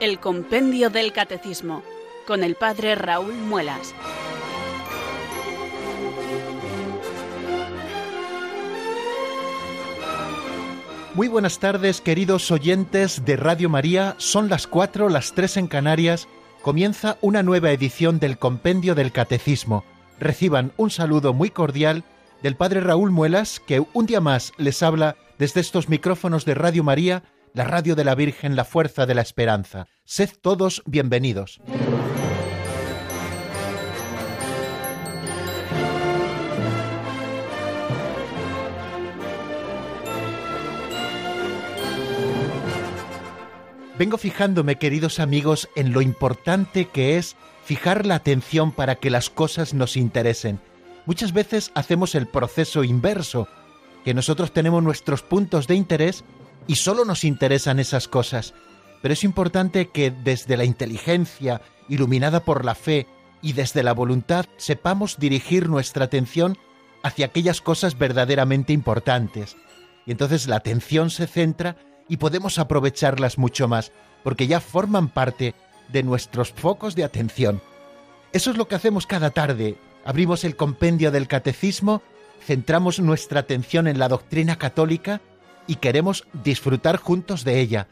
El Compendio del Catecismo con el Padre Raúl Muelas. Muy buenas tardes, queridos oyentes de Radio María. Son las cuatro, las tres en Canarias. Comienza una nueva edición del Compendio del Catecismo. Reciban un saludo muy cordial del Padre Raúl Muelas, que un día más les habla desde estos micrófonos de Radio María, la radio de la Virgen, la fuerza de la esperanza. Sed todos bienvenidos. Vengo fijándome, queridos amigos, en lo importante que es fijar la atención para que las cosas nos interesen. Muchas veces hacemos el proceso inverso, que nosotros tenemos nuestros puntos de interés y solo nos interesan esas cosas. Pero es importante que desde la inteligencia, iluminada por la fe, y desde la voluntad sepamos dirigir nuestra atención hacia aquellas cosas verdaderamente importantes. Y entonces la atención se centra y podemos aprovecharlas mucho más, porque ya forman parte de nuestros focos de atención. Eso es lo que hacemos cada tarde. Abrimos el compendio del catecismo, centramos nuestra atención en la doctrina católica y queremos disfrutar juntos de ella.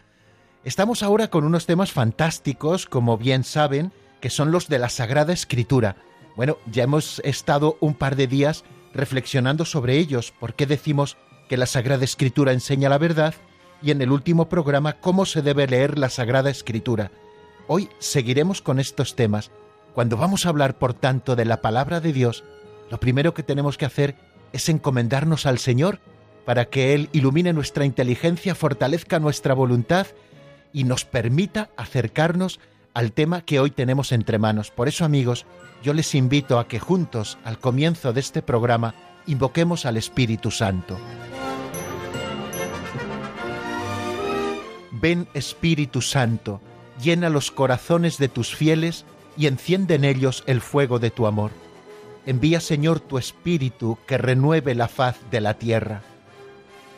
Estamos ahora con unos temas fantásticos, como bien saben, que son los de la Sagrada Escritura. Bueno, ya hemos estado un par de días reflexionando sobre ellos, por qué decimos que la Sagrada Escritura enseña la verdad y en el último programa cómo se debe leer la Sagrada Escritura. Hoy seguiremos con estos temas. Cuando vamos a hablar, por tanto, de la palabra de Dios, lo primero que tenemos que hacer es encomendarnos al Señor para que Él ilumine nuestra inteligencia, fortalezca nuestra voluntad y nos permita acercarnos al tema que hoy tenemos entre manos. Por eso, amigos, yo les invito a que juntos, al comienzo de este programa, invoquemos al Espíritu Santo. Ven Espíritu Santo, llena los corazones de tus fieles y enciende en ellos el fuego de tu amor. Envía Señor tu Espíritu que renueve la faz de la tierra.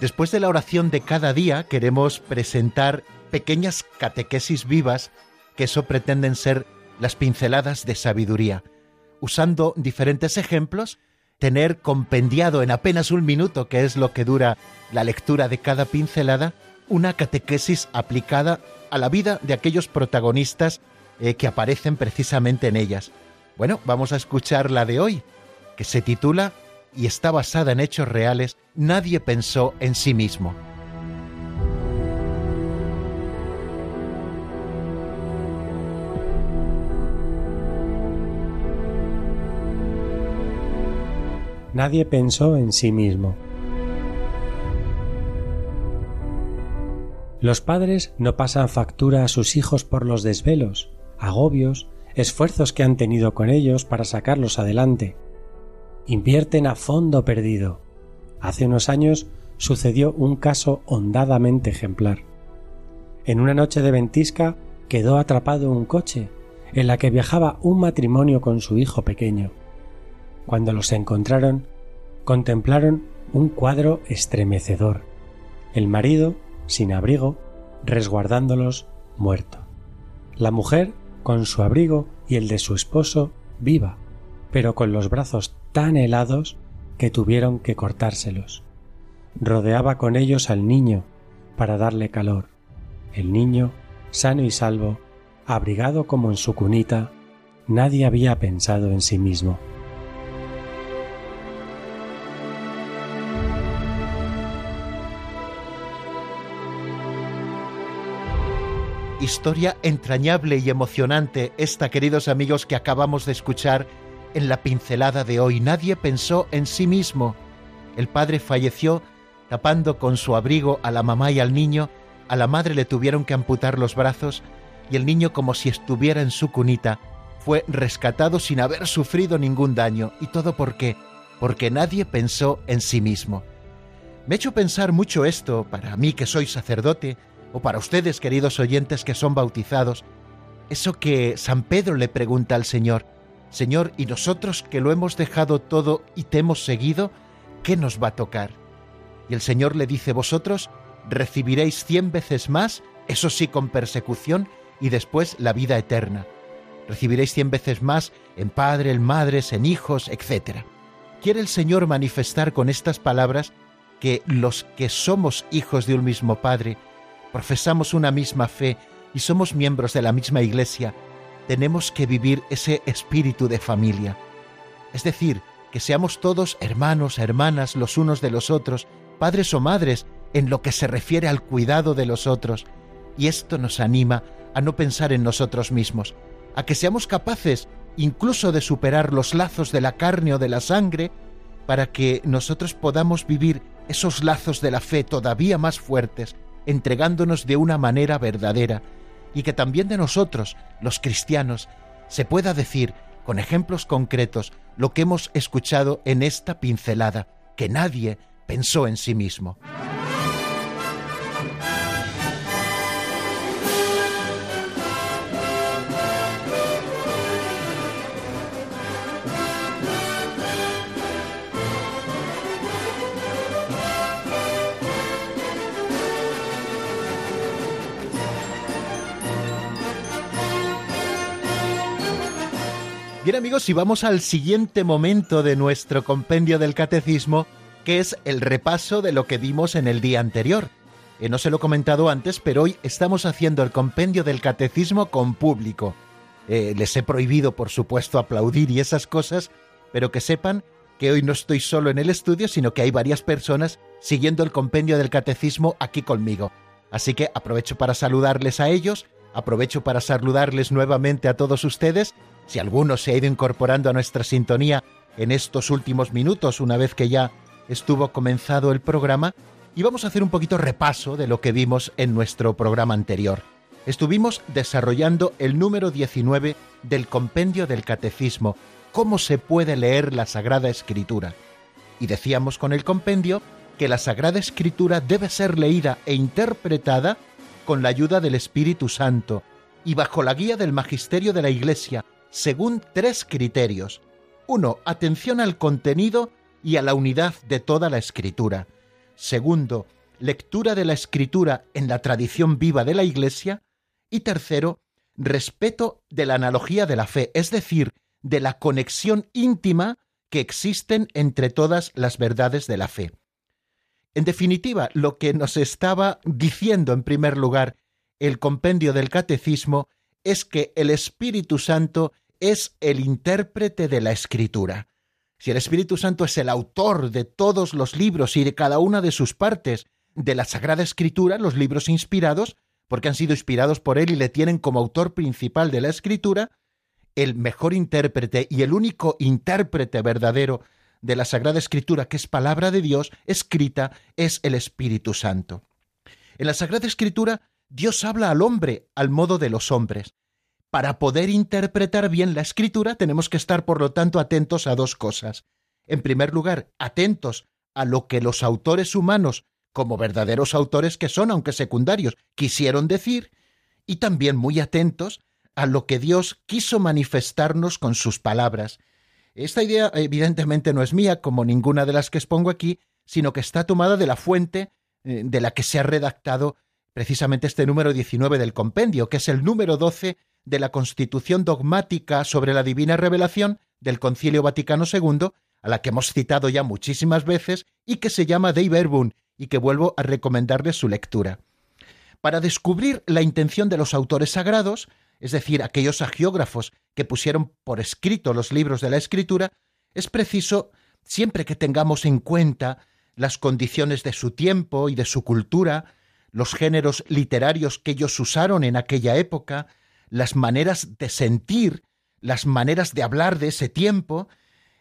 Después de la oración de cada día queremos presentar pequeñas catequesis vivas que eso pretenden ser las pinceladas de sabiduría. Usando diferentes ejemplos, tener compendiado en apenas un minuto, que es lo que dura la lectura de cada pincelada, una catequesis aplicada a la vida de aquellos protagonistas eh, que aparecen precisamente en ellas. Bueno, vamos a escuchar la de hoy, que se titula y está basada en hechos reales, nadie pensó en sí mismo. Nadie pensó en sí mismo. Los padres no pasan factura a sus hijos por los desvelos, agobios, esfuerzos que han tenido con ellos para sacarlos adelante invierten a fondo perdido. Hace unos años sucedió un caso hondadamente ejemplar. En una noche de ventisca quedó atrapado un coche en la que viajaba un matrimonio con su hijo pequeño. Cuando los encontraron, contemplaron un cuadro estremecedor. El marido, sin abrigo, resguardándolos, muerto. La mujer, con su abrigo y el de su esposo, viva, pero con los brazos tan helados que tuvieron que cortárselos. Rodeaba con ellos al niño para darle calor. El niño, sano y salvo, abrigado como en su cunita, nadie había pensado en sí mismo. Historia entrañable y emocionante esta, queridos amigos, que acabamos de escuchar en la pincelada de hoy. Nadie pensó en sí mismo. El padre falleció tapando con su abrigo a la mamá y al niño, a la madre le tuvieron que amputar los brazos y el niño como si estuviera en su cunita fue rescatado sin haber sufrido ningún daño. ¿Y todo por qué? Porque nadie pensó en sí mismo. Me ha hecho pensar mucho esto, para mí que soy sacerdote, o para ustedes, queridos oyentes que son bautizados, eso que San Pedro le pregunta al Señor, Señor, ¿y nosotros que lo hemos dejado todo y te hemos seguido, qué nos va a tocar? Y el Señor le dice, vosotros recibiréis cien veces más, eso sí con persecución, y después la vida eterna. Recibiréis cien veces más en padre, en madres, en hijos, etc. Quiere el Señor manifestar con estas palabras que los que somos hijos de un mismo Padre, profesamos una misma fe y somos miembros de la misma Iglesia, tenemos que vivir ese espíritu de familia. Es decir, que seamos todos hermanos, hermanas los unos de los otros, padres o madres, en lo que se refiere al cuidado de los otros. Y esto nos anima a no pensar en nosotros mismos, a que seamos capaces incluso de superar los lazos de la carne o de la sangre, para que nosotros podamos vivir esos lazos de la fe todavía más fuertes, entregándonos de una manera verdadera, y que también de nosotros, los cristianos, se pueda decir, con ejemplos concretos, lo que hemos escuchado en esta pincelada, que nadie pensó en sí mismo. Bien amigos, y vamos al siguiente momento de nuestro compendio del catecismo, que es el repaso de lo que vimos en el día anterior. Eh, no se lo he comentado antes, pero hoy estamos haciendo el compendio del catecismo con público. Eh, les he prohibido, por supuesto, aplaudir y esas cosas, pero que sepan que hoy no estoy solo en el estudio, sino que hay varias personas siguiendo el compendio del catecismo aquí conmigo. Así que aprovecho para saludarles a ellos, aprovecho para saludarles nuevamente a todos ustedes si alguno se ha ido incorporando a nuestra sintonía en estos últimos minutos, una vez que ya estuvo comenzado el programa, y vamos a hacer un poquito repaso de lo que vimos en nuestro programa anterior. Estuvimos desarrollando el número 19 del compendio del catecismo, cómo se puede leer la Sagrada Escritura. Y decíamos con el compendio que la Sagrada Escritura debe ser leída e interpretada con la ayuda del Espíritu Santo y bajo la guía del magisterio de la Iglesia, según tres criterios. Uno, atención al contenido y a la unidad de toda la escritura. Segundo, lectura de la escritura en la tradición viva de la Iglesia. Y tercero, respeto de la analogía de la fe, es decir, de la conexión íntima que existen entre todas las verdades de la fe. En definitiva, lo que nos estaba diciendo en primer lugar el compendio del catecismo es que el Espíritu Santo es el intérprete de la escritura. Si el Espíritu Santo es el autor de todos los libros y de cada una de sus partes de la Sagrada Escritura, los libros inspirados, porque han sido inspirados por él y le tienen como autor principal de la escritura, el mejor intérprete y el único intérprete verdadero de la Sagrada Escritura, que es palabra de Dios, escrita, es el Espíritu Santo. En la Sagrada Escritura, Dios habla al hombre al modo de los hombres, para poder interpretar bien la escritura tenemos que estar, por lo tanto, atentos a dos cosas. En primer lugar, atentos a lo que los autores humanos, como verdaderos autores que son, aunque secundarios, quisieron decir, y también muy atentos a lo que Dios quiso manifestarnos con sus palabras. Esta idea evidentemente no es mía, como ninguna de las que expongo aquí, sino que está tomada de la fuente eh, de la que se ha redactado precisamente este número 19 del compendio, que es el número 12 de la Constitución dogmática sobre la divina revelación del Concilio Vaticano II, a la que hemos citado ya muchísimas veces y que se llama Dei Verbum y que vuelvo a recomendarles su lectura. Para descubrir la intención de los autores sagrados, es decir, aquellos agiógrafos que pusieron por escrito los libros de la Escritura, es preciso, siempre que tengamos en cuenta las condiciones de su tiempo y de su cultura, los géneros literarios que ellos usaron en aquella época, las maneras de sentir, las maneras de hablar de ese tiempo,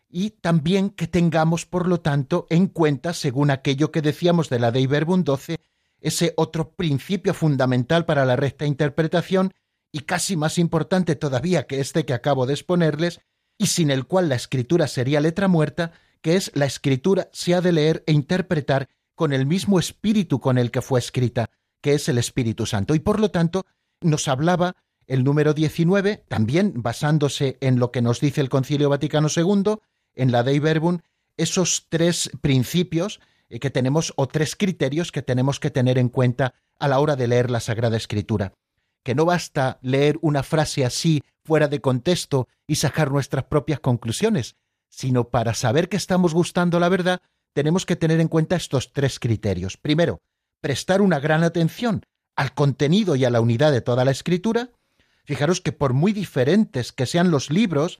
y también que tengamos, por lo tanto, en cuenta, según aquello que decíamos de la Dei Verbum 12, ese otro principio fundamental para la recta interpretación y casi más importante todavía que este que acabo de exponerles, y sin el cual la escritura sería letra muerta, que es la escritura se ha de leer e interpretar con el mismo espíritu con el que fue escrita, que es el Espíritu Santo. Y por lo tanto, nos hablaba el número 19, también basándose en lo que nos dice el Concilio Vaticano II, en la Dei Verbum, esos tres principios eh, que tenemos o tres criterios que tenemos que tener en cuenta a la hora de leer la Sagrada Escritura. Que no basta leer una frase así fuera de contexto y sacar nuestras propias conclusiones, sino para saber que estamos gustando la verdad, tenemos que tener en cuenta estos tres criterios. Primero, prestar una gran atención al contenido y a la unidad de toda la escritura. Fijaros que por muy diferentes que sean los libros,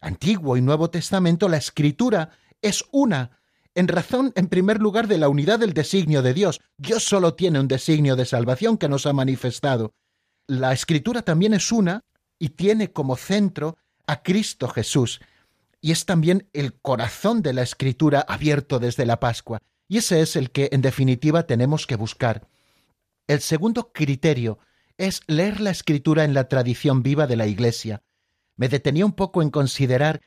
Antiguo y Nuevo Testamento, la escritura es una, en razón, en primer lugar, de la unidad del designio de Dios. Dios solo tiene un designio de salvación que nos ha manifestado. La escritura también es una y tiene como centro a Cristo Jesús y es también el corazón de la escritura abierto desde la Pascua. Y ese es el que, en definitiva, tenemos que buscar. El segundo criterio es leer la escritura en la tradición viva de la Iglesia. Me detenía un poco en considerar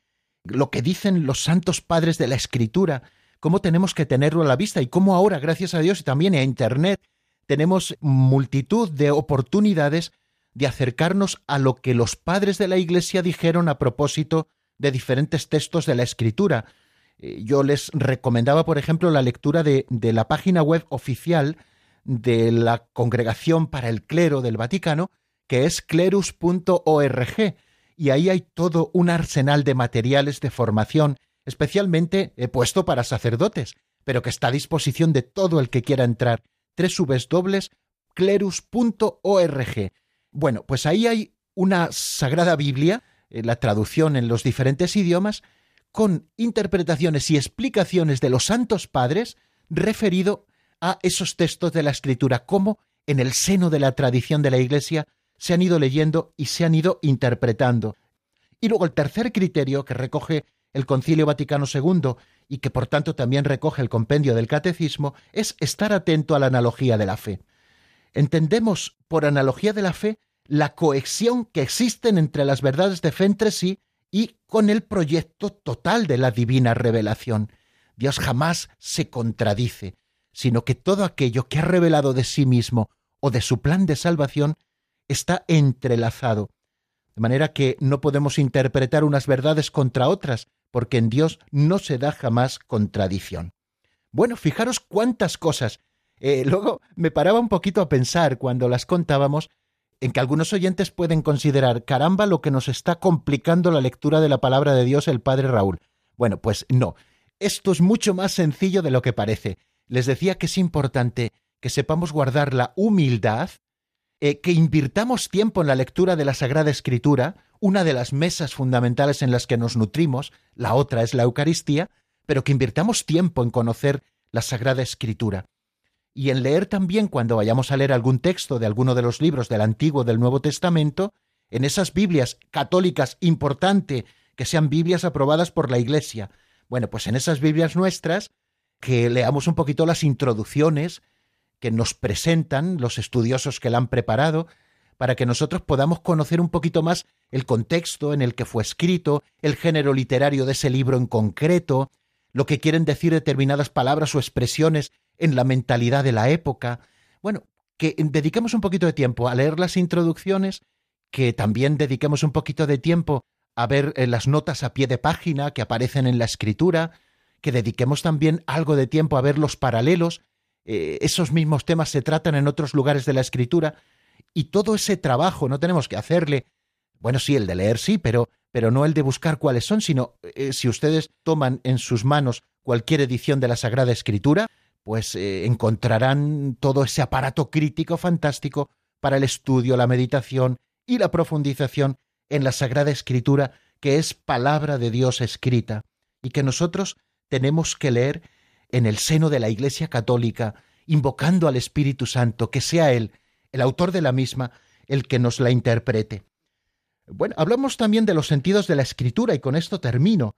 lo que dicen los santos padres de la escritura, cómo tenemos que tenerlo a la vista y cómo ahora, gracias a Dios y también a Internet, tenemos multitud de oportunidades de acercarnos a lo que los padres de la Iglesia dijeron a propósito de diferentes textos de la escritura. Eh, yo les recomendaba, por ejemplo, la lectura de, de la página web oficial de la Congregación para el Clero del Vaticano, que es clerus.org, y ahí hay todo un arsenal de materiales de formación, especialmente he puesto para sacerdotes, pero que está a disposición de todo el que quiera entrar. www.clerus.org. Bueno, pues ahí hay una sagrada Biblia eh, la traducción en los diferentes idiomas, con interpretaciones y explicaciones de los santos padres referido a esos textos de la escritura, cómo en el seno de la tradición de la Iglesia se han ido leyendo y se han ido interpretando. Y luego el tercer criterio que recoge el Concilio Vaticano II y que por tanto también recoge el compendio del Catecismo es estar atento a la analogía de la fe. Entendemos por analogía de la fe la cohesión que existen entre las verdades de fe entre sí y con el proyecto total de la divina revelación. Dios jamás se contradice, sino que todo aquello que ha revelado de sí mismo o de su plan de salvación está entrelazado, de manera que no podemos interpretar unas verdades contra otras, porque en Dios no se da jamás contradicción. Bueno, fijaros cuántas cosas. Eh, luego me paraba un poquito a pensar cuando las contábamos en que algunos oyentes pueden considerar, caramba, lo que nos está complicando la lectura de la palabra de Dios el Padre Raúl. Bueno, pues no, esto es mucho más sencillo de lo que parece. Les decía que es importante que sepamos guardar la humildad, eh, que invirtamos tiempo en la lectura de la Sagrada Escritura, una de las mesas fundamentales en las que nos nutrimos, la otra es la Eucaristía, pero que invirtamos tiempo en conocer la Sagrada Escritura y en leer también cuando vayamos a leer algún texto de alguno de los libros del Antiguo o del Nuevo Testamento, en esas Biblias católicas importante que sean Biblias aprobadas por la Iglesia. Bueno, pues en esas Biblias nuestras, que leamos un poquito las introducciones que nos presentan los estudiosos que la han preparado, para que nosotros podamos conocer un poquito más el contexto en el que fue escrito, el género literario de ese libro en concreto, lo que quieren decir determinadas palabras o expresiones en la mentalidad de la época. Bueno, que dediquemos un poquito de tiempo a leer las introducciones, que también dediquemos un poquito de tiempo a ver eh, las notas a pie de página que aparecen en la escritura, que dediquemos también algo de tiempo a ver los paralelos. Eh, esos mismos temas se tratan en otros lugares de la escritura y todo ese trabajo no tenemos que hacerle. Bueno, sí, el de leer sí, pero, pero no el de buscar cuáles son, sino eh, si ustedes toman en sus manos cualquier edición de la Sagrada Escritura, pues eh, encontrarán todo ese aparato crítico fantástico para el estudio, la meditación y la profundización en la Sagrada Escritura, que es palabra de Dios escrita, y que nosotros tenemos que leer en el seno de la Iglesia Católica, invocando al Espíritu Santo, que sea Él, el autor de la misma, el que nos la interprete. Bueno, hablamos también de los sentidos de la Escritura, y con esto termino.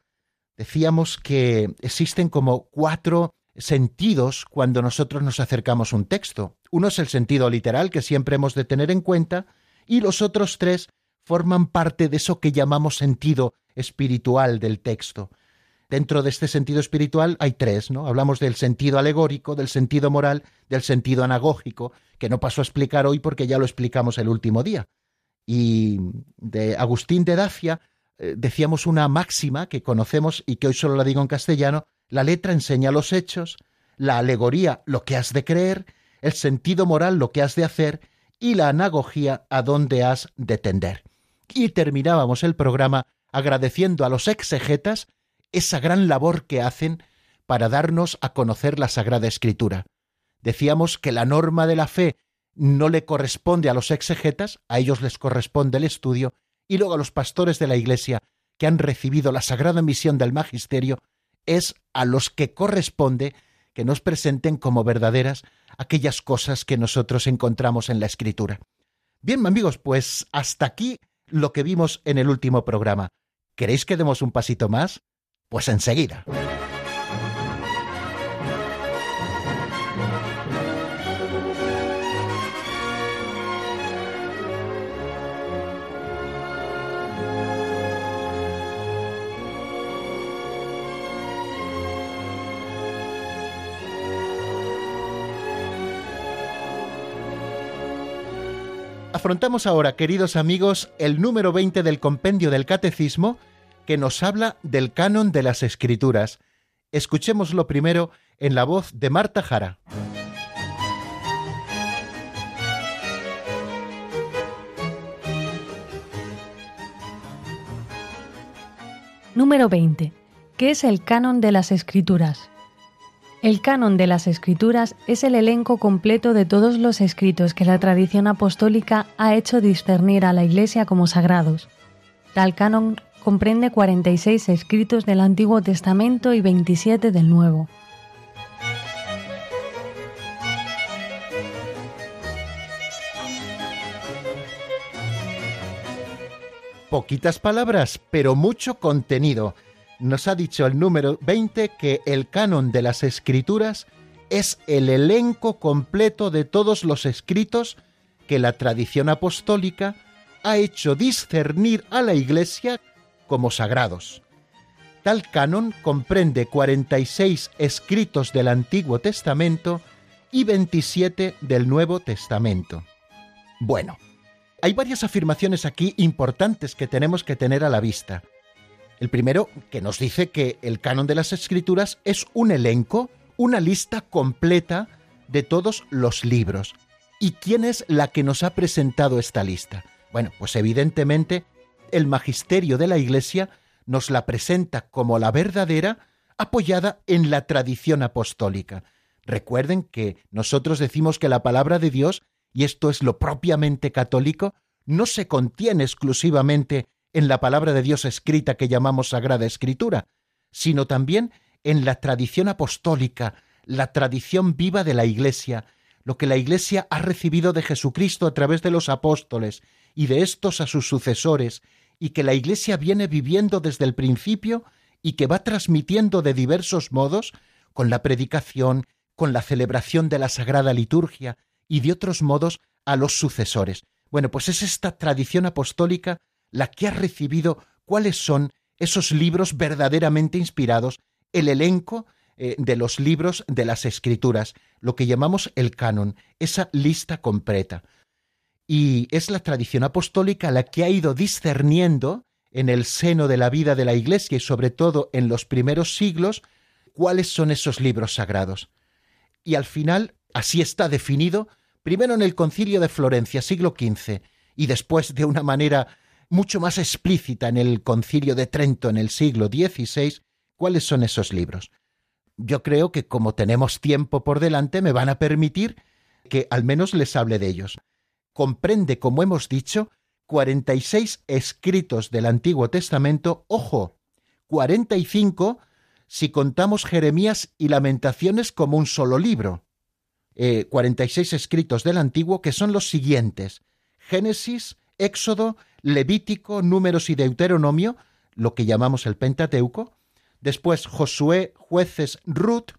decíamos que existen como cuatro sentidos cuando nosotros nos acercamos a un texto. Uno es el sentido literal que siempre hemos de tener en cuenta y los otros tres forman parte de eso que llamamos sentido espiritual del texto. Dentro de este sentido espiritual hay tres, ¿no? Hablamos del sentido alegórico, del sentido moral, del sentido anagógico, que no paso a explicar hoy porque ya lo explicamos el último día. Y de Agustín de Dacia eh, decíamos una máxima que conocemos y que hoy solo la digo en castellano, la letra enseña los hechos, la alegoría lo que has de creer, el sentido moral lo que has de hacer y la anagogía a dónde has de tender. Y terminábamos el programa agradeciendo a los exegetas esa gran labor que hacen para darnos a conocer la Sagrada Escritura. Decíamos que la norma de la fe no le corresponde a los exegetas, a ellos les corresponde el estudio, y luego a los pastores de la Iglesia que han recibido la sagrada misión del magisterio, es a los que corresponde que nos presenten como verdaderas aquellas cosas que nosotros encontramos en la Escritura. Bien, amigos, pues hasta aquí lo que vimos en el último programa. ¿Queréis que demos un pasito más? Pues enseguida. Afrontamos ahora, queridos amigos, el número 20 del compendio del Catecismo, que nos habla del canon de las escrituras. Escuchémoslo primero en la voz de Marta Jara. Número 20. ¿Qué es el canon de las escrituras? El canon de las escrituras es el elenco completo de todos los escritos que la tradición apostólica ha hecho discernir a la Iglesia como sagrados. Tal canon comprende 46 escritos del Antiguo Testamento y 27 del Nuevo. Poquitas palabras, pero mucho contenido. Nos ha dicho el número 20 que el canon de las escrituras es el elenco completo de todos los escritos que la tradición apostólica ha hecho discernir a la Iglesia como sagrados. Tal canon comprende 46 escritos del Antiguo Testamento y 27 del Nuevo Testamento. Bueno, hay varias afirmaciones aquí importantes que tenemos que tener a la vista. El primero, que nos dice que el canon de las escrituras es un elenco, una lista completa de todos los libros. ¿Y quién es la que nos ha presentado esta lista? Bueno, pues evidentemente el magisterio de la Iglesia nos la presenta como la verdadera, apoyada en la tradición apostólica. Recuerden que nosotros decimos que la palabra de Dios, y esto es lo propiamente católico, no se contiene exclusivamente en la palabra de Dios escrita que llamamos Sagrada Escritura, sino también en la tradición apostólica, la tradición viva de la Iglesia, lo que la Iglesia ha recibido de Jesucristo a través de los apóstoles y de estos a sus sucesores, y que la Iglesia viene viviendo desde el principio y que va transmitiendo de diversos modos, con la predicación, con la celebración de la Sagrada Liturgia y de otros modos a los sucesores. Bueno, pues es esta tradición apostólica la que ha recibido cuáles son esos libros verdaderamente inspirados, el elenco eh, de los libros de las escrituras, lo que llamamos el canon, esa lista completa y es la tradición apostólica la que ha ido discerniendo en el seno de la vida de la Iglesia y sobre todo en los primeros siglos cuáles son esos libros sagrados. Y al final así está definido, primero en el concilio de Florencia, siglo XV, y después de una manera mucho más explícita en el concilio de Trento en el siglo XVI, cuáles son esos libros. Yo creo que como tenemos tiempo por delante me van a permitir que al menos les hable de ellos comprende, como hemos dicho, 46 escritos del Antiguo Testamento, ojo, 45 si contamos Jeremías y Lamentaciones como un solo libro. 46 eh, escritos del Antiguo que son los siguientes. Génesis, Éxodo, Levítico, Números y Deuteronomio, lo que llamamos el Pentateuco, después Josué, jueces, Ruth,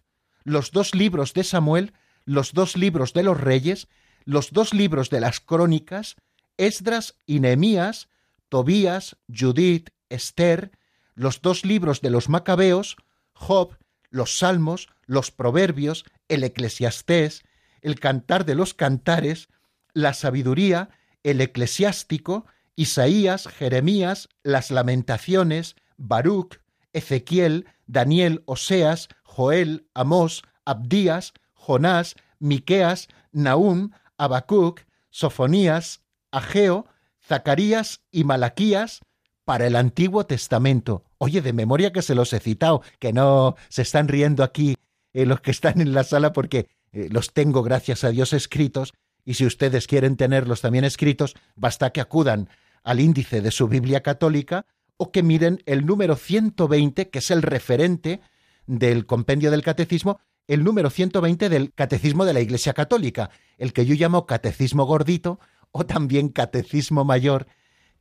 los dos libros de Samuel, los dos libros de los reyes, los dos libros de las crónicas, Esdras y Nehemías, Tobías, Judith, Esther, los dos libros de los Macabeos, Job, los Salmos, los Proverbios, el Eclesiastés, el Cantar de los Cantares, la Sabiduría, el Eclesiástico, Isaías, Jeremías, las Lamentaciones, Baruch, Ezequiel, Daniel, Oseas, Joel, Amós, Abdías, Jonás, Miqueas, Naúm, Habacuc, Sofonías, Ageo, Zacarías y Malaquías para el Antiguo Testamento. Oye, de memoria que se los he citado, que no se están riendo aquí eh, los que están en la sala porque eh, los tengo, gracias a Dios, escritos, y si ustedes quieren tenerlos también escritos, basta que acudan al índice de su Biblia católica o que miren el número 120, que es el referente del compendio del catecismo, el número 120 del catecismo de la Iglesia Católica, el que yo llamo catecismo gordito o también catecismo mayor,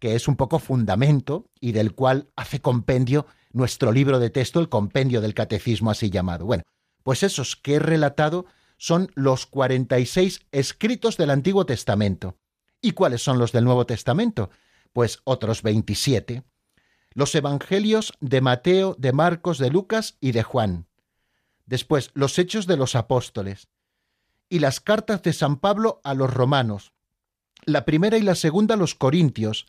que es un poco fundamento y del cual hace compendio nuestro libro de texto, el compendio del catecismo así llamado. Bueno, pues esos que he relatado son los 46 escritos del Antiguo Testamento. ¿Y cuáles son los del Nuevo Testamento? Pues otros 27. Los Evangelios de Mateo, de Marcos, de Lucas y de Juan. Después, los Hechos de los Apóstoles. Y las cartas de San Pablo a los romanos. La primera y la segunda a los corintios,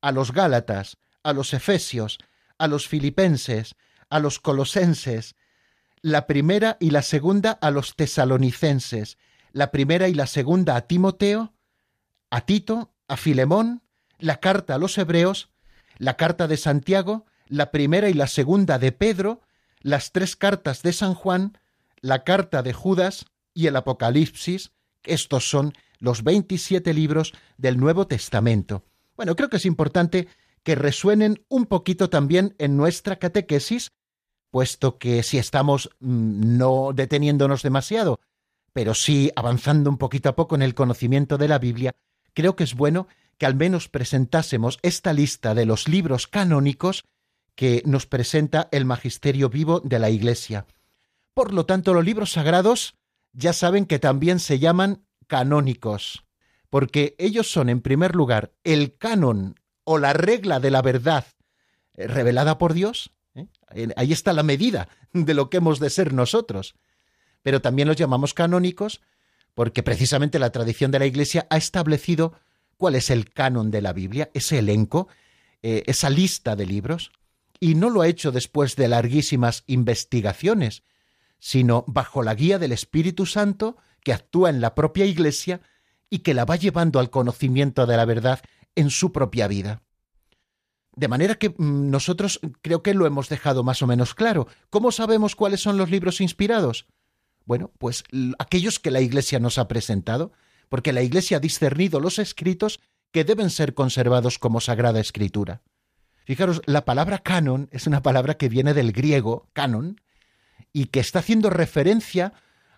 a los gálatas, a los efesios, a los filipenses, a los colosenses, la primera y la segunda a los tesalonicenses, la primera y la segunda a Timoteo, a Tito, a Filemón, la carta a los hebreos, la carta de Santiago, la primera y la segunda de Pedro, las tres cartas de San Juan, la carta de Judas y el Apocalipsis, estos son los 27 libros del Nuevo Testamento. Bueno, creo que es importante que resuenen un poquito también en nuestra catequesis puesto que si estamos mm, no deteniéndonos demasiado, pero sí avanzando un poquito a poco en el conocimiento de la Biblia, creo que es bueno que al menos presentásemos esta lista de los libros canónicos que nos presenta el magisterio vivo de la Iglesia. Por lo tanto, los libros sagrados ya saben que también se llaman canónicos, porque ellos son, en primer lugar, el canon o la regla de la verdad eh, revelada por Dios, ¿eh? Ahí está la medida de lo que hemos de ser nosotros. Pero también los llamamos canónicos porque precisamente la tradición de la Iglesia ha establecido cuál es el canon de la Biblia, ese elenco, eh, esa lista de libros, y no lo ha hecho después de larguísimas investigaciones, sino bajo la guía del Espíritu Santo que actúa en la propia Iglesia y que la va llevando al conocimiento de la verdad en su propia vida. De manera que mm, nosotros creo que lo hemos dejado más o menos claro. ¿Cómo sabemos cuáles son los libros inspirados? Bueno, pues aquellos que la Iglesia nos ha presentado, porque la Iglesia ha discernido los escritos que deben ser conservados como sagrada escritura. Fijaros, la palabra canon es una palabra que viene del griego canon y que está haciendo referencia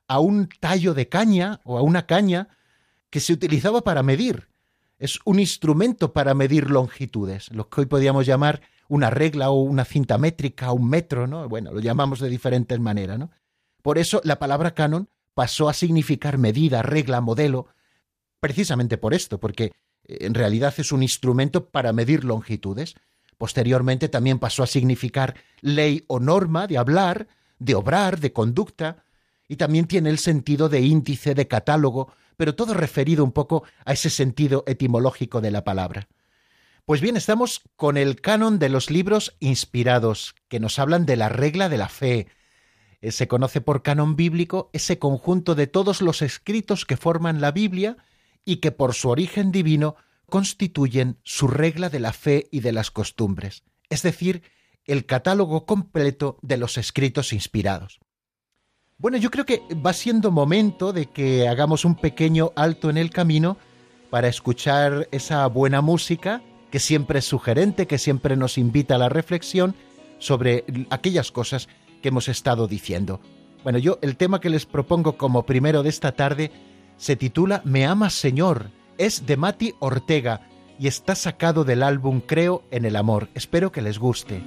a un tallo de caña o a una caña que se utilizaba para medir es un instrumento para medir longitudes, lo que hoy podríamos llamar una regla o una cinta métrica, un metro, ¿no? Bueno, lo llamamos de diferentes maneras, ¿no? Por eso la palabra canon pasó a significar medida, regla, modelo, precisamente por esto, porque eh, en realidad es un instrumento para medir longitudes. Posteriormente también pasó a significar ley o norma de hablar, de obrar, de conducta, y también tiene el sentido de índice, de catálogo, pero todo referido un poco a ese sentido etimológico de la palabra. Pues bien, estamos con el canon de los libros inspirados, que nos hablan de la regla de la fe. Eh, se conoce por canon bíblico ese conjunto de todos los escritos que forman la Biblia y que por su origen divino constituyen su regla de la fe y de las costumbres, es decir, el catálogo completo de los escritos inspirados. Bueno, yo creo que va siendo momento de que hagamos un pequeño alto en el camino para escuchar esa buena música que siempre es sugerente, que siempre nos invita a la reflexión sobre aquellas cosas que hemos estado diciendo. Bueno, yo el tema que les propongo como primero de esta tarde se titula Me amas Señor, es de Mati Ortega y está sacado del álbum Creo en el Amor. Espero que les guste.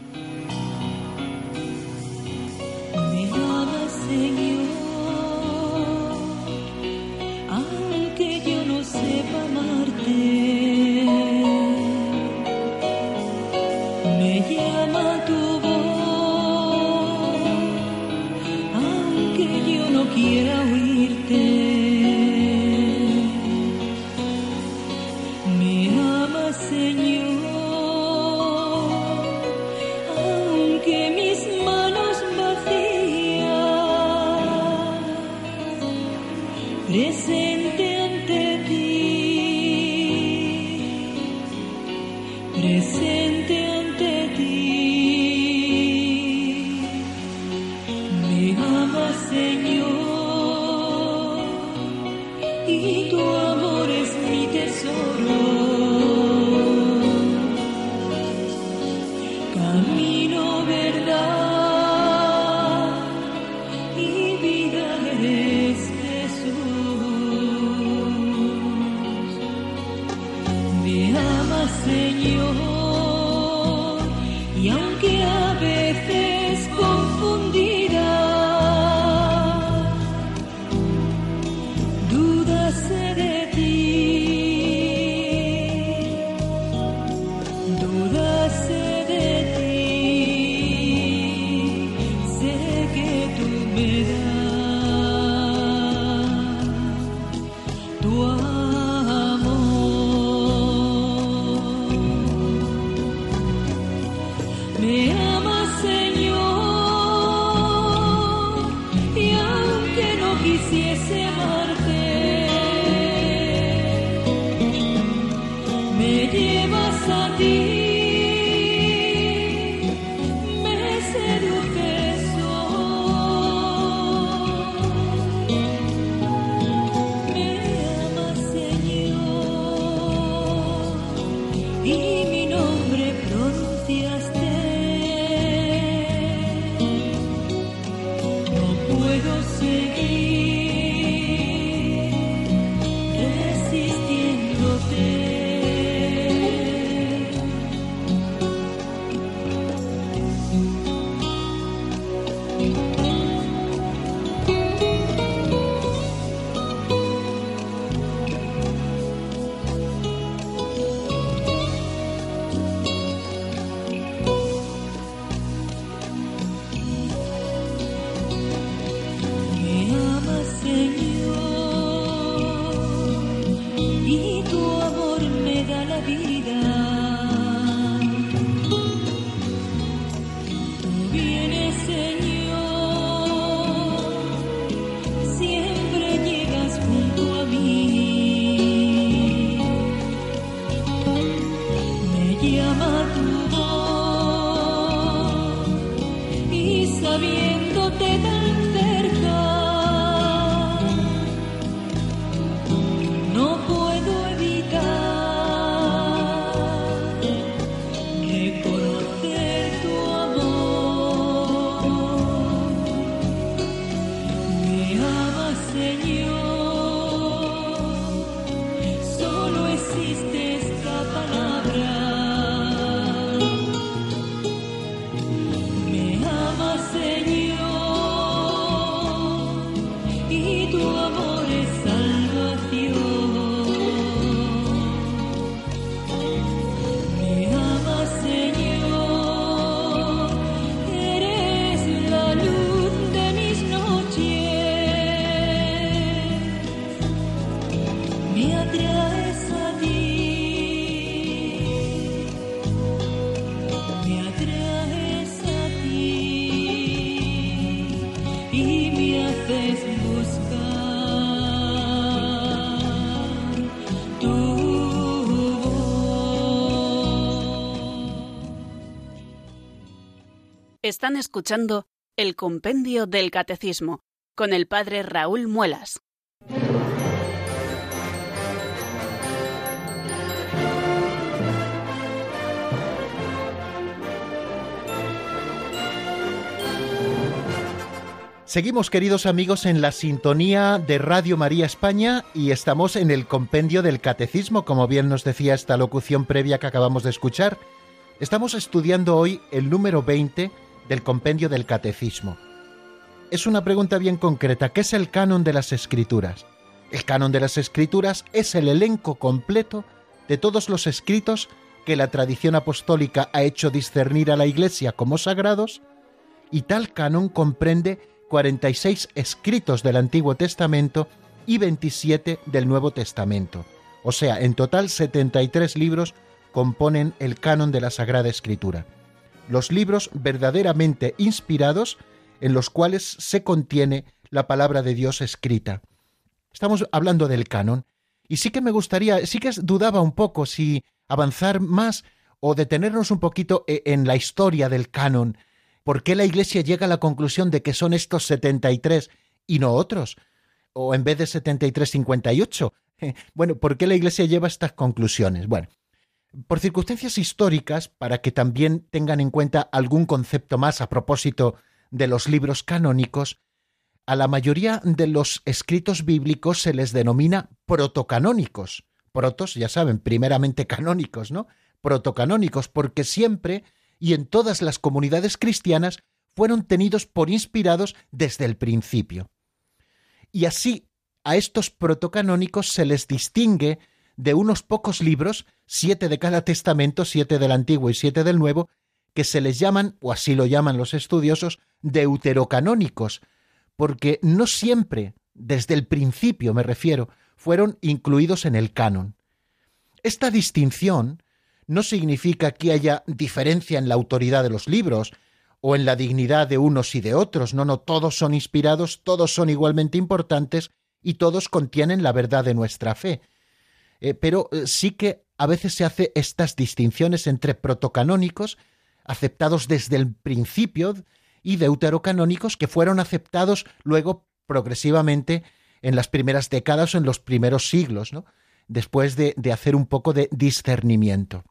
with Están escuchando el Compendio del Catecismo con el Padre Raúl Muelas. Seguimos, queridos amigos, en la sintonía de Radio María España y estamos en el compendio del Catecismo, como bien nos decía esta locución previa que acabamos de escuchar. Estamos estudiando hoy el número 20 del compendio del catecismo. Es una pregunta bien concreta. ¿Qué es el canon de las escrituras? El canon de las escrituras es el elenco completo de todos los escritos que la tradición apostólica ha hecho discernir a la Iglesia como sagrados, y tal canon comprende 46 escritos del Antiguo Testamento y 27 del Nuevo Testamento. O sea, en total 73 libros componen el canon de la Sagrada Escritura los libros verdaderamente inspirados en los cuales se contiene la palabra de Dios escrita. Estamos hablando del canon y sí que me gustaría, sí que dudaba un poco si avanzar más o detenernos un poquito e, en la historia del canon. ¿Por qué la Iglesia llega a la conclusión de que son estos 73 y no otros? O en vez de 73, 58. Bueno, ¿por qué la Iglesia lleva estas conclusiones? Bueno, por circunstancias históricas, para que también tengan en cuenta algún concepto más a propósito de los libros canónicos, a la mayoría de los escritos bíblicos se les denomina protocanónicos. Protos, ya saben, primeramente canónicos, ¿no? Protocanónicos, porque siempre y en todas las comunidades cristianas fueron tenidos por inspirados desde el principio. Y así a estos protocanónicos se les distingue de unos pocos libros, siete de cada testamento, siete del Antiguo y siete del Nuevo, que se les llaman, o así lo llaman los estudiosos, deuterocanónicos, porque no siempre, desde el principio me refiero, fueron incluidos en el canon. Esta distinción no significa que haya diferencia en la autoridad de los libros o en la dignidad de unos y de otros, no, no, todos son inspirados, todos son igualmente importantes y todos contienen la verdad de nuestra fe. Eh, pero eh, sí que a veces se hace estas distinciones entre protocanónicos, aceptados desde el principio, y deuterocanónicos que fueron aceptados luego progresivamente en las primeras décadas o en los primeros siglos, ¿no? después de, de hacer un poco de discernimiento.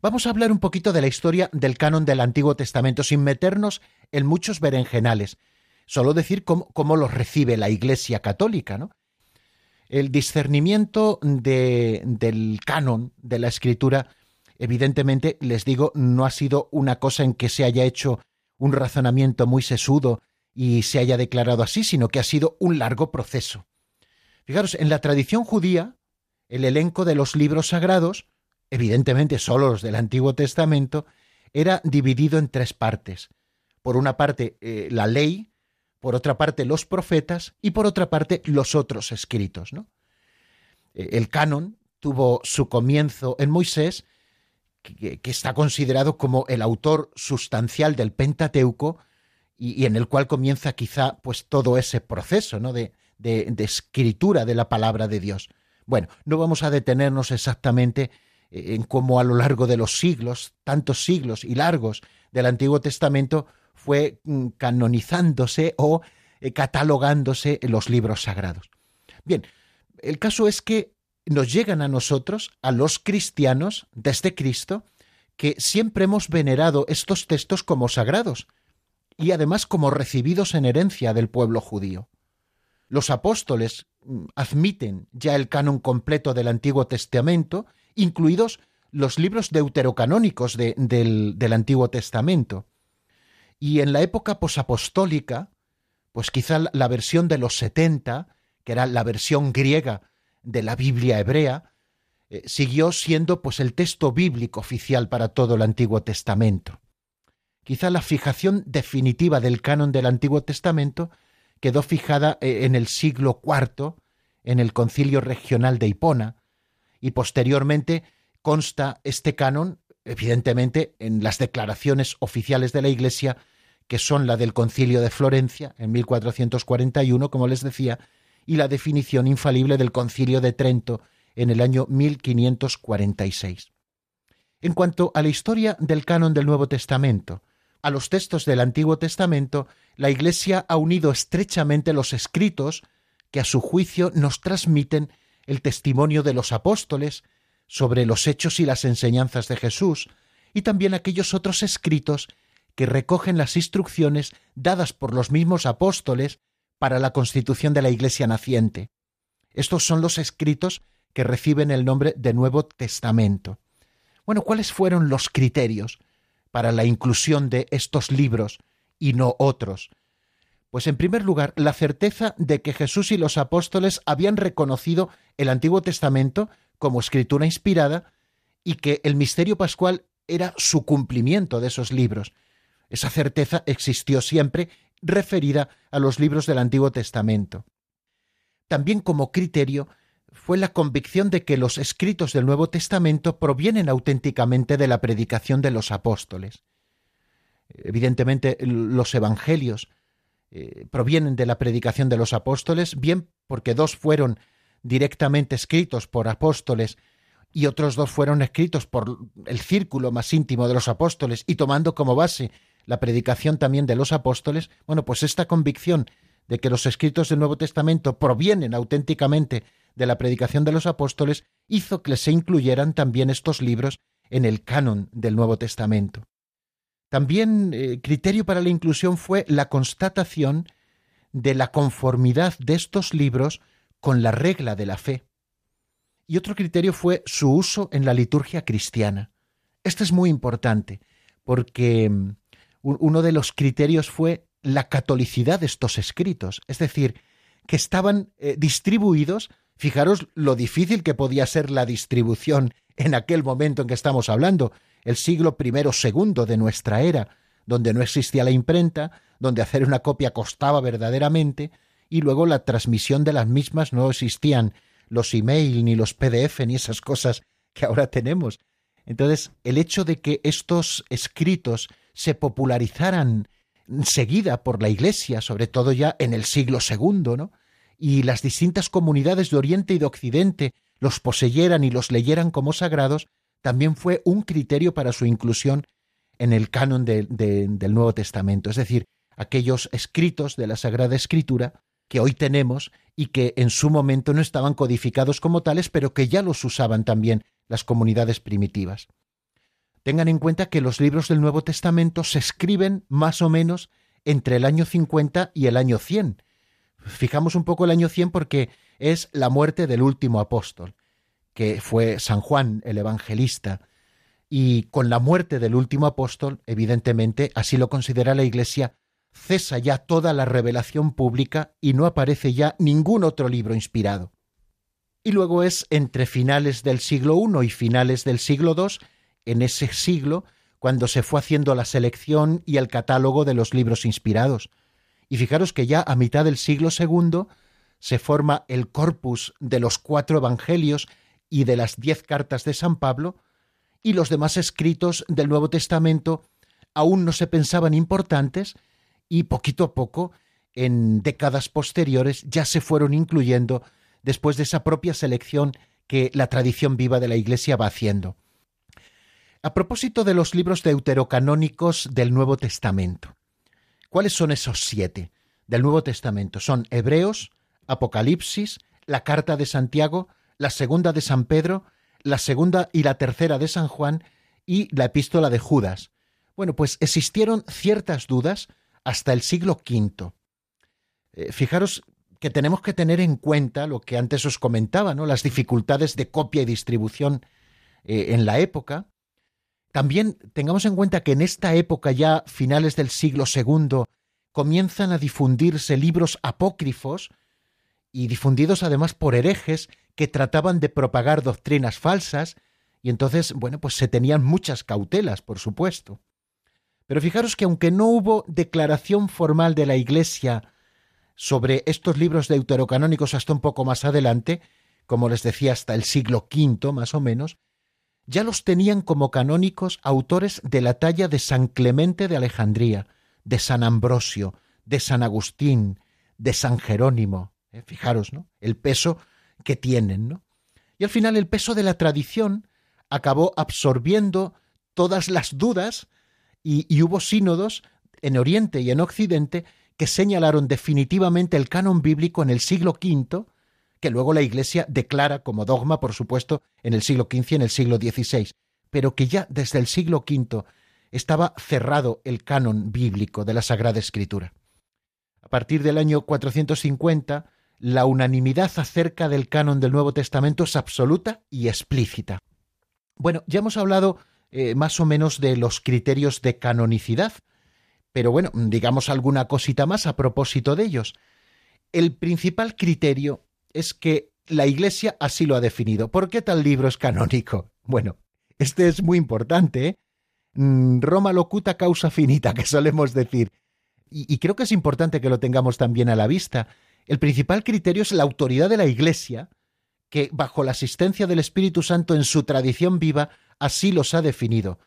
Vamos a hablar un poquito de la historia del canon del Antiguo Testamento, sin meternos en muchos berenjenales, solo decir cómo, cómo los recibe la Iglesia Católica. ¿no? El discernimiento de, del canon de la Escritura, evidentemente, les digo, no ha sido una cosa en que se haya hecho un razonamiento muy sesudo y se haya declarado así, sino que ha sido un largo proceso. Fijaros, en la tradición judía, el elenco de los libros sagrados, evidentemente solo los del Antiguo Testamento, era dividido en tres partes. Por una parte, eh, la ley, por otra parte, los profetas y por otra parte, los otros escritos. ¿no? Eh, el canon tuvo su comienzo en Moisés que, está considerado como el autor sustancial del Pentateuco y, en el cual comienza quizá pues todo ese proceso ¿no? de, de, escritura de la palabra de Dios. Bueno, no vamos a detenernos exactamente eh, en cómo a lo largo de los siglos, tantos siglos y largos del Antiguo Testamento, fue mm, canonizándose o eh, catalogándose los libros sagrados. Bien, el caso es que nos llegan a nosotros, a los cristianos, desde Cristo, que siempre hemos venerado estos textos como sagrados y además como recibidos en herencia del pueblo judío. Los apóstoles mm, admiten ya el canon completo del Antiguo Testamento, incluidos los libros deuterocanónicos del, del Antiguo Testamento. Y en la época posapostólica, pues quizá la versión de los setenta, que era la versión griega de la Biblia hebrea, eh, siguió siendo pues el texto bíblico oficial para todo el Antiguo Testamento. Quizá la fijación definitiva del canon del Antiguo Testamento quedó fijada eh, en el siglo IV en el Concilio Regional de Hipona y posteriormente consta este canon evidentemente en las declaraciones oficiales de la Iglesia que son la del Concilio de Florencia en 1441, como les decía, y la definición infalible del Concilio de Trento en el año 1546. En cuanto a la historia del canon del Nuevo Testamento, a los textos del Antiguo Testamento, la Iglesia ha unido estrechamente los escritos que a su juicio nos transmiten el testimonio de los apóstoles sobre los hechos y las enseñanzas de Jesús, y también aquellos otros escritos que recogen las instrucciones dadas por los mismos apóstoles para la constitución de la Iglesia naciente. Estos son los escritos que reciben el nombre de Nuevo Testamento. Bueno, ¿cuáles fueron los criterios para la inclusión de estos libros y no otros? Pues en primer lugar, la certeza de que Jesús y los apóstoles habían reconocido el Antiguo Testamento como escritura inspirada y que el misterio pascual era su cumplimiento de esos libros. Esa certeza existió siempre referida a los libros del Antiguo Testamento. También como criterio fue la convicción de que los escritos del Nuevo Testamento provienen auténticamente de la predicación de los apóstoles. Evidentemente, los evangelios eh, provienen de la predicación de los apóstoles, bien porque dos fueron directamente escritos por apóstoles y otros dos fueron escritos por el círculo más íntimo de los apóstoles y tomando como base la predicación también de los apóstoles, bueno, pues esta convicción de que los escritos del Nuevo Testamento provienen auténticamente de la predicación de los apóstoles hizo que se incluyeran también estos libros en el canon del Nuevo Testamento. También eh, criterio para la inclusión fue la constatación de la conformidad de estos libros con la regla de la fe. Y otro criterio fue su uso en la liturgia cristiana. Este es muy importante porque mm, uno de los criterios fue la catolicidad de estos escritos, es decir, que estaban eh, distribuidos, fijaros lo difícil que podía ser la distribución en aquel momento en que estamos hablando, el siglo I o segundo de nuestra era, donde no existía la imprenta, donde hacer una copia costaba verdaderamente, y luego la transmisión de las mismas no existían los email ni los PDF ni esas cosas que ahora tenemos. Entonces, el hecho de que estos escritos se popularizaran seguida por la Iglesia, sobre todo ya en el siglo II, ¿no? y las distintas comunidades de Oriente y de Occidente los poseyeran y los leyeran como sagrados, también fue un criterio para su inclusión en el canon del Nuevo Testamento, es decir, aquellos escritos de la Sagrada Escritura que hoy tenemos y que en su momento no estaban codificados como tales, pero que ya los usaban también las comunidades primitivas. Tengan en cuenta que los libros del Nuevo Testamento se escriben más o menos entre el año 50 y el año 100. Fijamos un poco el año 100 porque es la muerte del último apóstol, que fue San Juan el Evangelista. Y con la muerte del último apóstol, evidentemente, así lo considera la Iglesia, cesa ya toda la revelación pública y no aparece ya ningún otro libro inspirado. Y luego es entre finales del siglo I y finales del siglo II, en ese siglo, cuando se fue haciendo la selección y el catálogo de los libros inspirados. Y fijaros que ya a mitad del siglo II se forma el corpus de los cuatro evangelios y de las diez cartas de San Pablo, y los demás escritos del Nuevo Testamento aún no se pensaban importantes, y poquito a poco, en décadas posteriores, ya se fueron incluyendo después de esa propia selección que la tradición viva de la Iglesia va haciendo. A propósito de los libros deuterocanónicos del Nuevo Testamento, ¿cuáles son esos siete del Nuevo Testamento? Son Hebreos, Apocalipsis, la Carta de Santiago, la Segunda de San Pedro, la Segunda y la Tercera de San Juan y la Epístola de Judas. Bueno, pues existieron ciertas dudas hasta el siglo V. Eh, fijaros que tenemos que tener en cuenta lo que antes os comentaba, ¿no? las dificultades de copia y distribución eh, en la época. También tengamos en cuenta que en esta época, ya finales del siglo II, comienzan a difundirse libros apócrifos y difundidos además por herejes que trataban de propagar doctrinas falsas, y entonces, bueno, pues se tenían muchas cautelas, por supuesto. Pero fijaros que aunque no hubo declaración formal de la Iglesia sobre estos libros deuterocanónicos hasta un poco más adelante, como les decía hasta el siglo V más o menos, ya los tenían como canónicos autores de la talla de San Clemente de Alejandría, de San Ambrosio, de San Agustín, de San Jerónimo. ¿eh? Fijaros, ¿no? El peso que tienen, ¿no? Y al final el peso de la tradición acabó absorbiendo todas las dudas y, hubo sínodos en Oriente y en Occidente que señalaron definitivamente el canon bíblico en el siglo V, que luego la Iglesia declara como dogma, por supuesto, en el siglo XV y en el siglo XVI, pero que ya desde el siglo V estaba cerrado el canon bíblico de la Sagrada Escritura. A partir del año 450, la unanimidad acerca del canon del Nuevo Testamento es absoluta y explícita. Bueno, ya hemos hablado eh, más o menos de los criterios de canonicidad. Pero bueno, digamos alguna cosita más a propósito de ellos. El principal criterio es que la Iglesia así lo ha definido. ¿Por qué tal libro es canónico? Bueno, este es muy importante. ¿eh? Mm, Roma locuta causa finita, que solemos decir. y creo que es importante que lo tengamos también a la vista. El principal criterio es la autoridad de la Iglesia, que bajo la asistencia del Espíritu Santo en su tradición viva así los ha definido.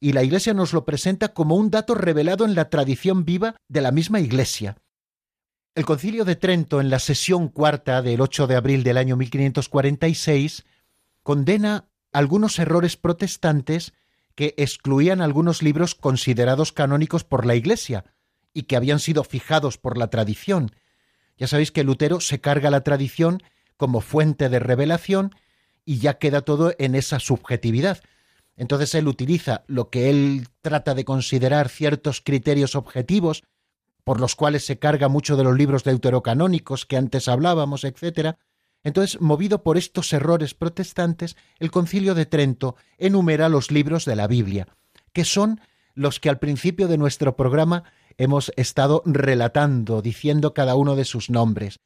Y la Iglesia nos lo presenta como un dato revelado en la tradición viva de la misma Iglesia. El Concilio de Trento, en la sesión cuarta del 8 de abril del año 1546, condena algunos errores protestantes que excluían algunos libros considerados canónicos por la Iglesia y que habían sido fijados por la tradición. Ya sabéis que Lutero se carga la tradición como fuente de revelación y ya queda todo en esa subjetividad. Entonces él utiliza lo que él trata de considerar ciertos criterios objetivos por los cuales se carga mucho de los libros deuterocanónicos que antes hablábamos, etc. Entonces, movido por estos errores protestantes, el Concilio de Trento enumera los libros de la Biblia, que son los que al principio de nuestro programa hemos estado relatando, diciendo cada uno de sus nombres.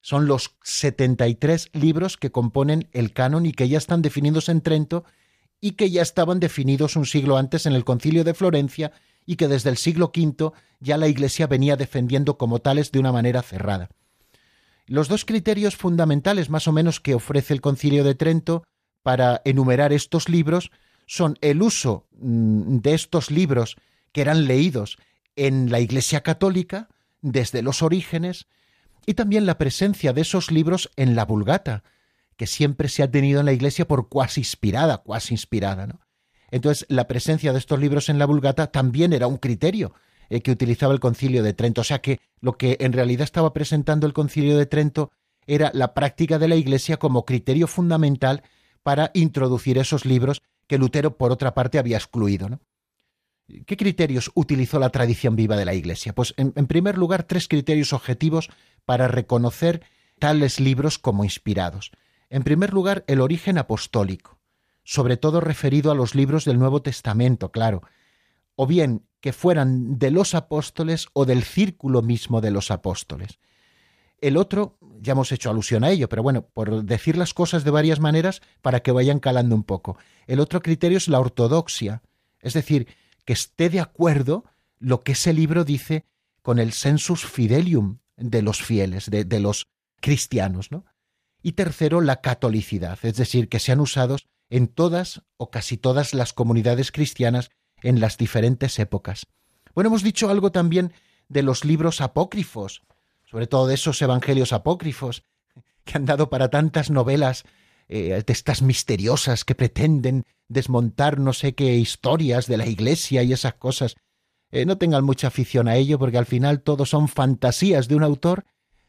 Son los 73 libros que componen el canon y que ya están definidos en Trento y que ya estaban definidos un siglo antes en el Concilio de Florencia y que desde el siglo V ya la Iglesia venía defendiendo como tales de una manera cerrada. Los dos criterios fundamentales más o menos que ofrece el Concilio de Trento para enumerar estos libros son el uso mm, de estos libros que eran leídos en la Iglesia católica desde los orígenes y también la presencia de esos libros en la Vulgata, que siempre se ha tenido en la Iglesia por cuasi inspirada, cuasi inspirada, ¿no? Entonces, la presencia de estos libros en la Vulgata también era un criterio eh, que utilizaba el Concilio de Trento. O sea que lo que en realidad estaba presentando el Concilio de Trento era la práctica de la Iglesia como criterio fundamental para introducir esos libros que Lutero, por otra parte, había excluido. ¿Qué criterios utilizó la tradición viva de la Iglesia? Pues, en, primer lugar, tres criterios objetivos para reconocer tales libros como inspirados. En primer lugar, el origen apostólico sobre todo referido a los libros del Nuevo Testamento, claro, o bien que fueran de los apóstoles o del círculo mismo de los apóstoles. El otro, ya hemos hecho alusión a ello, pero bueno, por decir las cosas de varias maneras para que vayan calando un poco. El otro criterio es la ortodoxia, es decir, que esté de acuerdo lo que ese libro dice con el sensus fidelium de los fieles, de, de los cristianos, ¿no? Y tercero, la catolicidad, es decir, que sean usados en todas o casi todas las comunidades cristianas en las diferentes épocas. Bueno, hemos dicho algo también de los libros apócrifos, sobre todo de esos evangelios apócrifos que han dado para tantas novelas eh, de estas misteriosas que pretenden desmontar no sé qué historias de la iglesia y esas cosas. Eh, no tengan mucha afición a ello porque al final todo son fantasías de un autor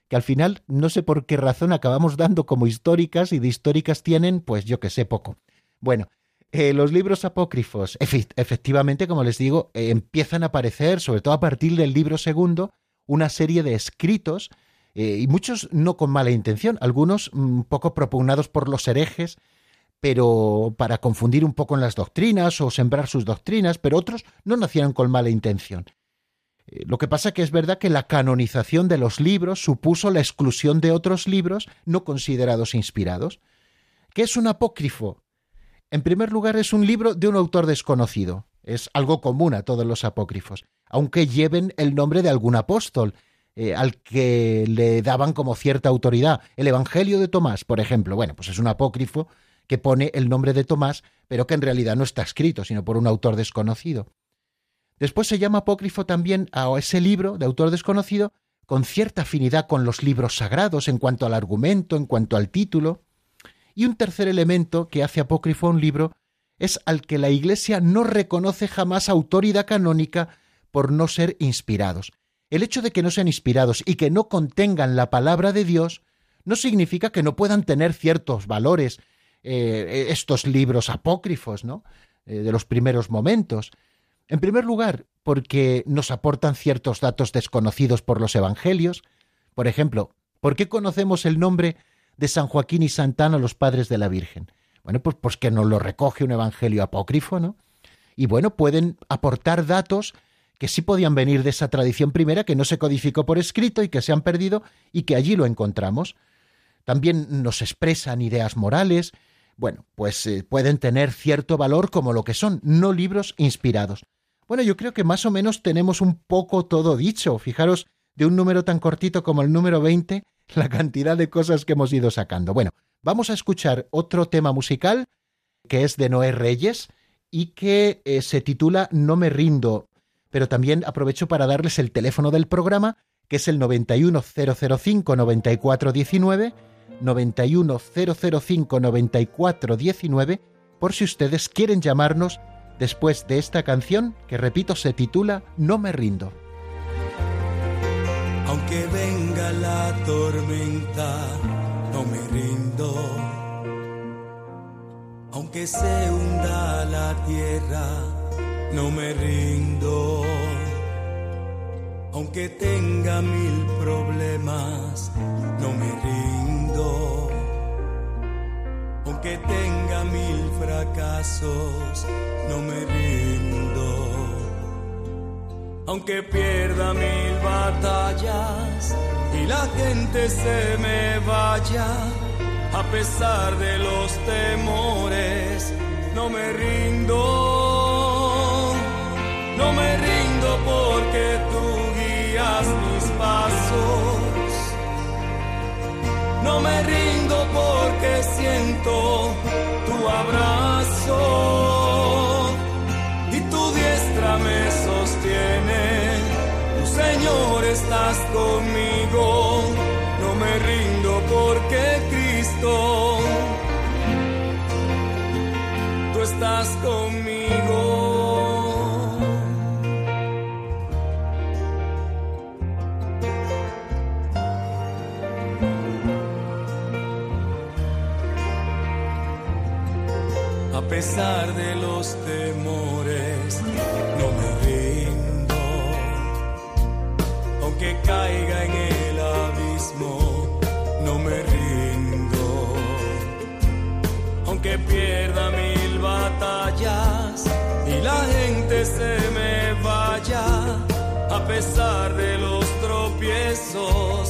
que al final no sé por qué razón acabamos dando como históricas y de históricas tienen, pues yo que sé, poco. Bueno, eh, los libros apócrifos, efectivamente, como les digo, empiezan a aparecer, sobre todo a partir del libro segundo, una serie de escritos, eh, y muchos no con mala intención, algunos un mm, poco propugnados por los herejes, pero para confundir un poco en las doctrinas o sembrar sus doctrinas, pero otros no nacieron con mala intención. Lo que pasa que es verdad que la canonización de los libros supuso la exclusión de otros libros no considerados inspirados. ¿Qué es un apócrifo? En primer lugar, es un libro de un autor desconocido. Es algo común a todos los apócrifos, aunque lleven el nombre de algún apóstol, eh, al que le daban como cierta autoridad. El Evangelio de Tomás, por ejemplo, bueno, pues es un apócrifo que pone el nombre de Tomás, pero que en realidad no está escrito, sino por un autor desconocido. Después se llama apócrifo también a ese libro de autor desconocido con cierta afinidad con los libros sagrados en cuanto al argumento, en cuanto al título. Y un tercer elemento que hace apócrifo a un libro es al que la Iglesia no reconoce jamás autoridad canónica por no ser inspirados. El hecho de que no sean inspirados y que no contengan la palabra de Dios no significa que no puedan tener ciertos valores eh, estos libros apócrifos, ¿no? Eh, de los primeros momentos. En primer lugar, porque nos aportan ciertos datos desconocidos por los evangelios. Por ejemplo, ¿por qué conocemos el nombre de San Joaquín y Santana, los padres de la Virgen. Bueno, pues, pues que nos lo recoge un evangelio apócrifo, ¿no? Y bueno, pueden aportar datos que sí podían venir de esa tradición primera que no se codificó por escrito y que se han perdido y que allí lo encontramos. También nos expresan ideas morales. Bueno, pues eh, pueden tener cierto valor como lo que son, no libros inspirados. Bueno, yo creo que más o menos tenemos un poco todo dicho. Fijaros, de un número tan cortito como el número 20, la cantidad de cosas que hemos ido sacando. Bueno, vamos a escuchar otro tema musical que es de Noé Reyes y que eh, se titula No me rindo. Pero también aprovecho para darles el teléfono del programa, que es el 910059419, 91005 9419 por si ustedes quieren llamarnos después de esta canción que repito se titula No me rindo. Aunque venga la tormenta, no me rindo. Aunque se hunda la tierra, no me rindo. Aunque tenga mil problemas, no me rindo. Aunque tenga mil fracasos, no me rindo. Aunque pierda mil batallas y la gente se me vaya, a pesar de los temores, no me rindo. No me rindo porque tú mis pasos. No me rindo porque siento tu abrazo y tu diestra me sostiene. Tu Señor estás conmigo. No me rindo porque Cristo, tú estás conmigo. Pesar de los temores, no me rindo. Aunque caiga en el abismo, no me rindo. Aunque pierda mil batallas y la gente se me vaya, a pesar de los tropiezos,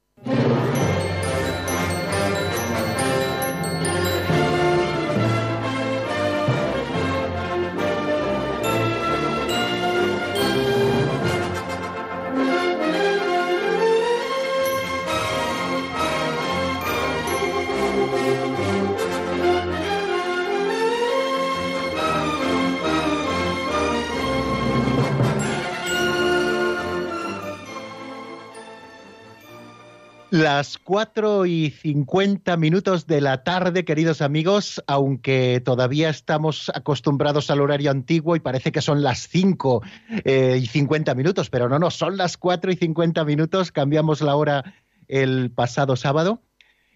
Las cuatro y cincuenta minutos de la tarde, queridos amigos, aunque todavía estamos acostumbrados al horario antiguo y parece que son las cinco eh, y cincuenta minutos, pero no, no, son las cuatro y cincuenta minutos, cambiamos la hora el pasado sábado.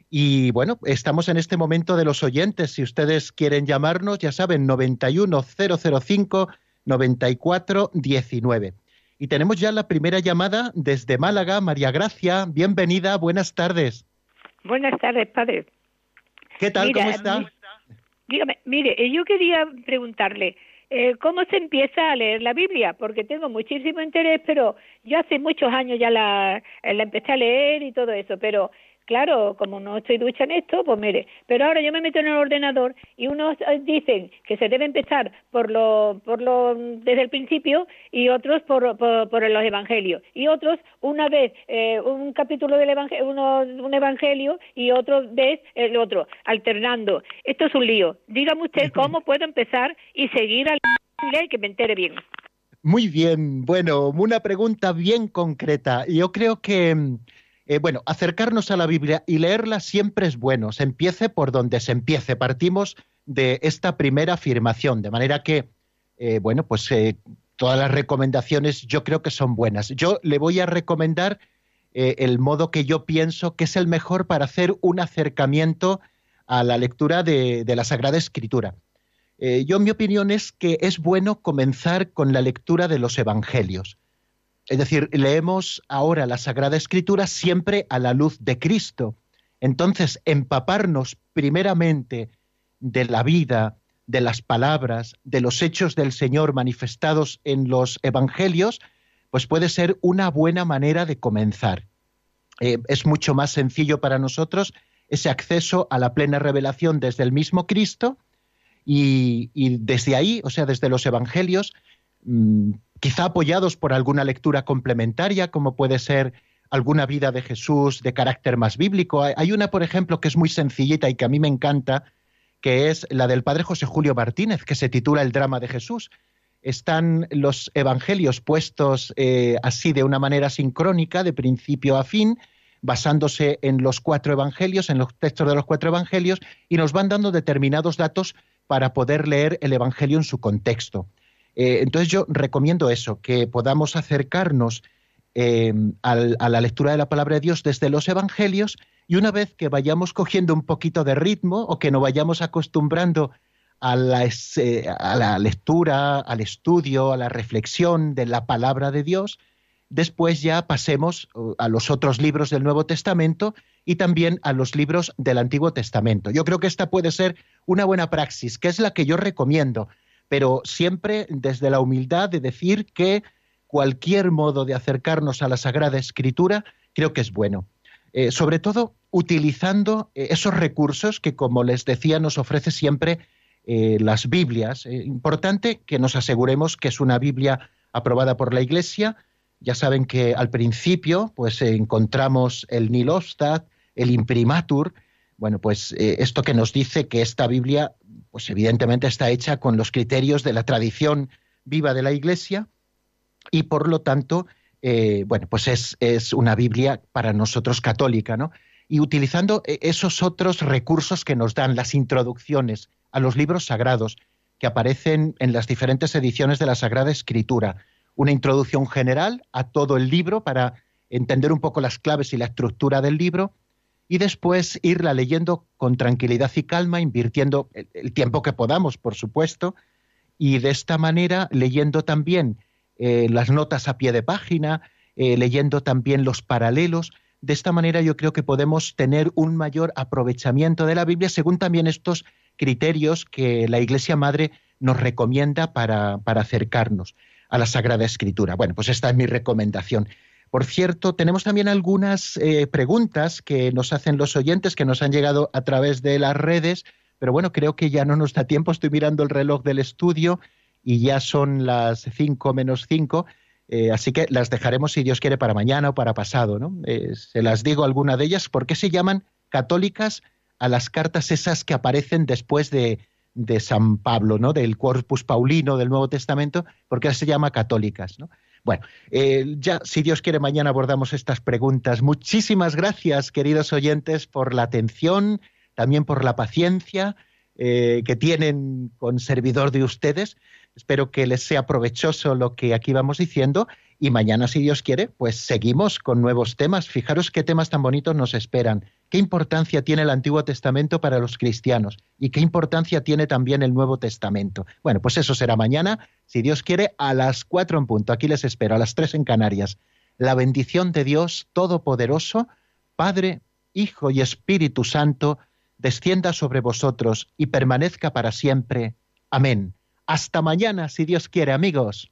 Y bueno, estamos en este momento de los oyentes. Si ustedes quieren llamarnos, ya saben, 91005 9419. Y tenemos ya la primera llamada desde Málaga. María Gracia, bienvenida, buenas tardes. Buenas tardes, padre. ¿Qué tal? ¿Cómo está? Dígame, mire, eh, yo quería preguntarle, eh, ¿cómo se empieza a leer la Biblia? Porque tengo muchísimo interés, pero yo hace muchos años ya la, la empecé a leer y todo eso, pero Claro, como no estoy ducha en esto, pues mire, pero ahora yo me meto en el ordenador y unos eh, dicen que se debe empezar por lo, por lo, desde el principio y otros por, por, los evangelios y otros una vez eh, un capítulo del evangelio, uno, un evangelio y otro vez el otro, alternando. Esto es un lío. Dígame usted cómo puedo empezar y seguir a la y que me entere bien. Muy bien, bueno, una pregunta bien concreta. Yo creo que eh, bueno, acercarnos a la Biblia y leerla siempre es bueno. Se empiece por donde se empiece. Partimos de esta primera afirmación, de manera que, eh, bueno, pues eh, todas las recomendaciones yo creo que son buenas. Yo le voy a recomendar el modo que yo pienso que es el mejor para hacer un acercamiento a la lectura de, de la Sagrada Escritura. yo mi opinión es que es bueno comenzar con la lectura de los Evangelios. Es decir, leemos ahora la Sagrada Escritura siempre a la luz de Cristo. Entonces, empaparnos primeramente de la vida, de las palabras, de los hechos del Señor manifestados en los Evangelios, pues puede ser una buena manera de comenzar. Eh, es mucho más sencillo para nosotros ese acceso a la plena revelación desde el mismo Cristo y, desde ahí, o sea, desde los Evangelios, mm, quizá apoyados por alguna lectura complementaria, como puede ser alguna vida de Jesús de carácter más bíblico. Hay una, por ejemplo, que es muy sencillita y que a mí me encanta, que es la del padre José Julio Martínez, que se titula El drama de Jesús. Están los evangelios puestos eh, así de una manera sincrónica, de principio a fin, basándose en los cuatro evangelios, en los textos de los cuatro evangelios, y nos van dando determinados datos para poder leer el evangelio en su contexto. Eh, entonces yo recomiendo eso, que podamos acercarnos eh, a la lectura de la palabra de Dios desde los Evangelios y una vez que vayamos cogiendo un poquito de ritmo o que nos vayamos acostumbrando a la, lectura, al estudio, a la reflexión de la palabra de Dios, después ya pasemos uh, a los otros libros del Nuevo Testamento y también a los libros del Antiguo Testamento. Yo creo que esta puede ser una buena praxis, que es la que yo recomiendo pero siempre desde la humildad de decir que cualquier modo de acercarnos a la Sagrada Escritura creo que es bueno. Eh, sobre todo utilizando eh, esos recursos que, como les decía, nos ofrece siempre eh, las Biblias. importante que nos aseguremos que es una Biblia aprobada por la Iglesia. Ya saben que al principio pues encontramos el Nilostad, el Imprimatur, bueno, pues esto que nos dice que esta Biblia pues evidentemente está hecha con los criterios de la tradición viva de la Iglesia y por lo tanto, eh, bueno, pues es, una Biblia para nosotros católica, ¿no? Y utilizando eh, esos otros recursos que nos dan las introducciones a los libros sagrados que aparecen en las diferentes ediciones de la Sagrada Escritura. Una introducción general a todo el libro para entender un poco las claves y la estructura del libro y después irla leyendo con tranquilidad y calma, invirtiendo el, tiempo que podamos, por supuesto, y de esta manera leyendo también eh, las notas a pie de página, eh, leyendo también los paralelos. De esta manera yo creo que podemos tener un mayor aprovechamiento de la Biblia según también estos criterios que la Iglesia Madre nos recomienda para, para acercarnos a la Sagrada Escritura. Bueno, pues esta es mi recomendación. Por cierto, tenemos también algunas eh, preguntas que nos hacen los oyentes que nos han llegado a través de las redes, pero bueno, creo que ya no nos da tiempo. Estoy mirando el reloj del estudio y ya son las cinco menos cinco. Eh, así que las dejaremos, si Dios quiere, para mañana o para pasado. ¿no? Eh, se las digo alguna de ellas. ¿Por qué se llaman católicas a las cartas esas que aparecen después de, de San Pablo, ¿no? del Corpus Paulino del Nuevo Testamento? ¿Por qué se llama católicas? ¿no? Bueno, eh, ya, si Dios quiere, mañana abordamos estas preguntas. Muchísimas gracias, queridos oyentes, por la atención, también por la paciencia eh, que tienen con servidor de ustedes. Espero que les sea provechoso lo que aquí vamos diciendo y mañana, si Dios quiere, pues seguimos con nuevos temas. Fijaros qué temas tan bonitos nos esperan. ¿Qué importancia tiene el Antiguo Testamento para los cristianos? ¿Y qué importancia tiene también el Nuevo Testamento? Bueno, pues eso será mañana, si Dios quiere, a las cuatro en punto. Aquí les espero, a las tres en Canarias. La bendición de Dios Todopoderoso, Padre, Hijo y Espíritu Santo, descienda sobre vosotros y permanezca para siempre. Amén. Hasta mañana, si Dios quiere, amigos.